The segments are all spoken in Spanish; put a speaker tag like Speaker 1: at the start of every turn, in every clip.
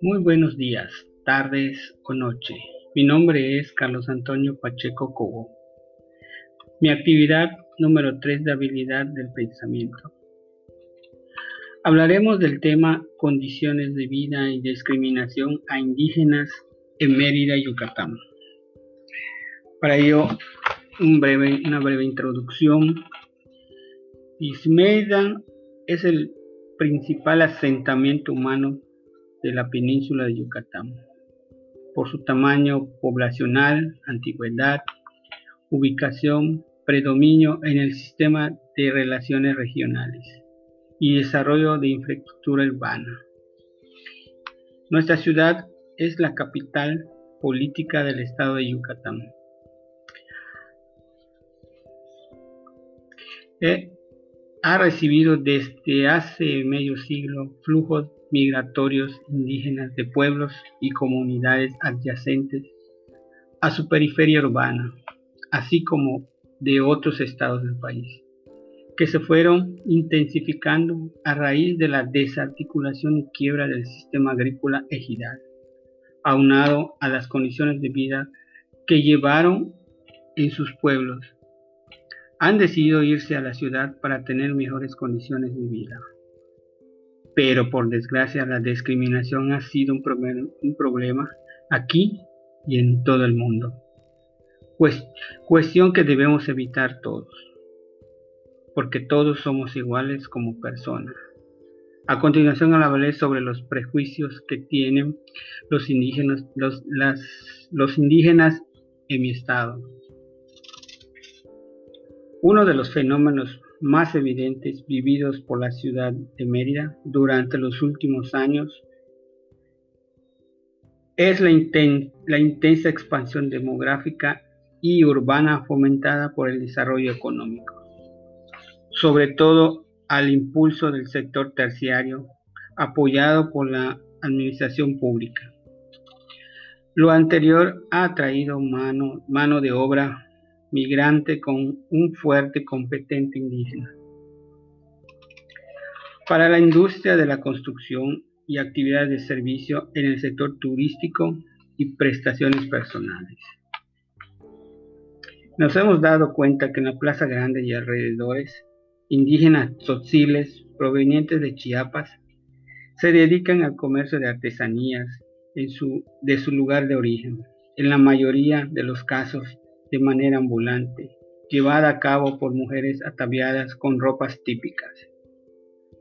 Speaker 1: Muy buenos días, tardes o noche. Mi nombre es Carlos Antonio Pacheco Cobo. Mi actividad número 3 de habilidad del pensamiento. Hablaremos del tema condiciones de vida y discriminación a indígenas en Mérida, Yucatán. Para ello, una breve introducción. Mérida es el principal asentamiento humano de la península de Yucatán, por su tamaño poblacional, antigüedad, ubicación, predominio en el sistema de relaciones regionales y desarrollo de infraestructura urbana. Nuestra ciudad es la capital política del estado de Yucatán. Eh, ha recibido desde hace medio siglo flujos migratorios indígenas de pueblos y comunidades adyacentes a su periferia urbana, así como de otros estados del país, que se fueron intensificando a raíz de la desarticulación y quiebra del sistema agrícola ejidal, aunado a las condiciones de vida que llevaron en sus pueblos. Han decidido irse a la ciudad para tener mejores condiciones de vida pero por desgracia la discriminación ha sido un, problema aquí y en todo el mundo. Cuestión que debemos evitar todos, porque todos somos iguales como personas. A continuación hablaré sobre los prejuicios que tienen los indígenas, los indígenas en mi estado. Uno de los fenómenos más evidentes vividos por la ciudad de Mérida durante los últimos años es la, intensa expansión demográfica y urbana fomentada por el desarrollo económico, sobre todo al impulso del sector terciario apoyado por la administración pública. Lo anterior ha traído mano, de obra migrante con un fuerte competente indígena. Para la industria de la construcción y actividades de servicio en el sector turístico y prestaciones personales. Nos hemos dado cuenta que en la Plaza Grande y alrededores, indígenas tzotziles provenientes de Chiapas se dedican al comercio de artesanías en su, de su lugar de origen. En la mayoría de los casos, de manera ambulante, llevada a cabo por mujeres ataviadas con ropas típicas.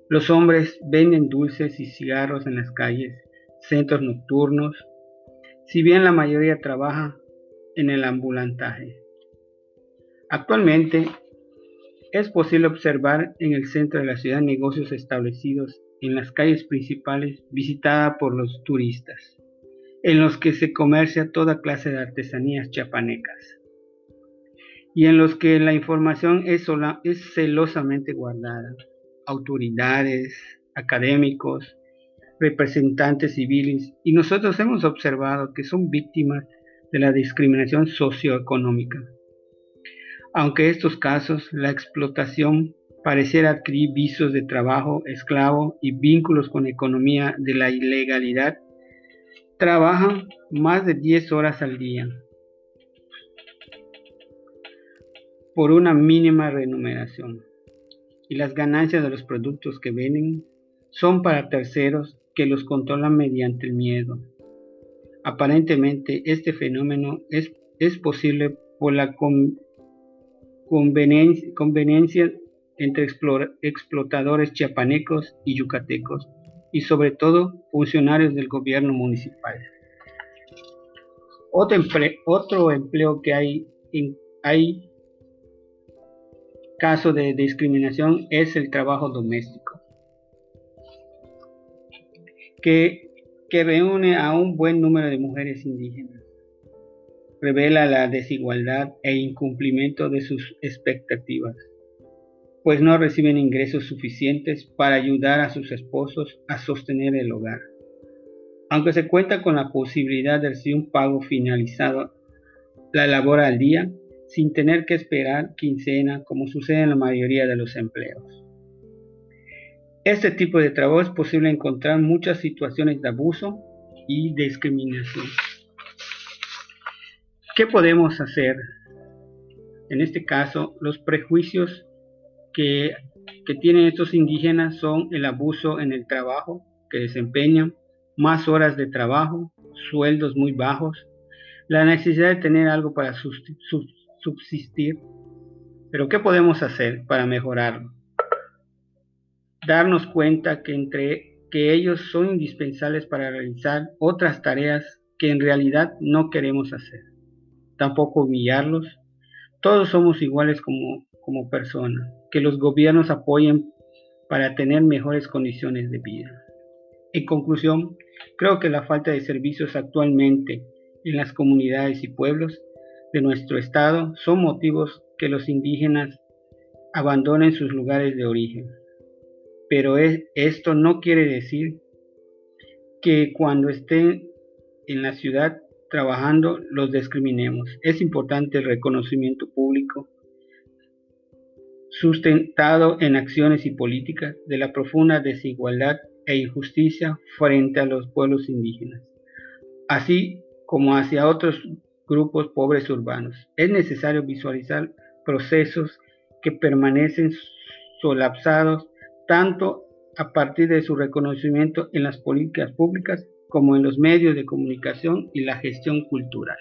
Speaker 1: Los hombres venden dulces y cigarros en las calles, centros nocturnos, si bien la mayoría trabaja en el ambulantaje. Actualmente es posible observar en el centro de la ciudad negocios establecidos en las calles principales visitadas por los turistas, en los que se comercia toda clase de artesanías chapanecas y en los que la información es, es celosamente guardada. Autoridades, académicos, representantes civiles, y nosotros hemos observado que son víctimas de la discriminación socioeconómica. Aunque en estos casos la explotación pareciera adquirir visos de trabajo esclavo y vínculos con economía de la ilegalidad, trabajan más de 10 horas al día, por una mínima remuneración y las ganancias de los productos que venden son para terceros que los controlan mediante el miedo. Aparentemente este fenómeno es, es posible por la conveniencia, entre explotadores chiapanecos y yucatecos y sobre todo funcionarios del gobierno municipal. Otro, otro empleo que hay, hay caso de discriminación es el trabajo doméstico, que, que reúne a un buen número de mujeres indígenas. Revela la desigualdad e incumplimiento de sus expectativas, pues no reciben ingresos suficientes para ayudar a sus esposos a sostener el hogar. Aunque se cuenta con la posibilidad de recibir un pago finalizado la labor al día, sin tener que esperar quincena como sucede en la mayoría de los empleos. Este tipo de trabajo es posible encontrar muchas situaciones de abuso y discriminación. ¿Qué podemos hacer? En este caso, los prejuicios que, que tienen estos indígenas son el abuso en el trabajo que desempeñan, más horas de trabajo, sueldos muy bajos, la necesidad de tener algo para subsistir. Pero ¿qué podemos hacer para mejorarlo? Darnos cuenta que entre que ellos son indispensables para realizar otras tareas que en realidad no queremos hacer. Tampoco humillarlos. Todos somos iguales como, como personas. Que los gobiernos apoyen para tener mejores condiciones de vida. En conclusión, creo que la falta de servicios actualmente en las comunidades y pueblos de nuestro estado son motivos que los indígenas abandonen sus lugares de origen. Pero esto no quiere decir que cuando estén en la ciudad trabajando los discriminemos. Es importante el reconocimiento público sustentado en acciones y políticas de la profunda desigualdad e injusticia frente a los pueblos indígenas, así como hacia otros grupos pobres urbanos. Es necesario visualizar procesos que permanecen solapsados tanto a partir de su reconocimiento en las políticas públicas como en los medios de comunicación y la gestión cultural.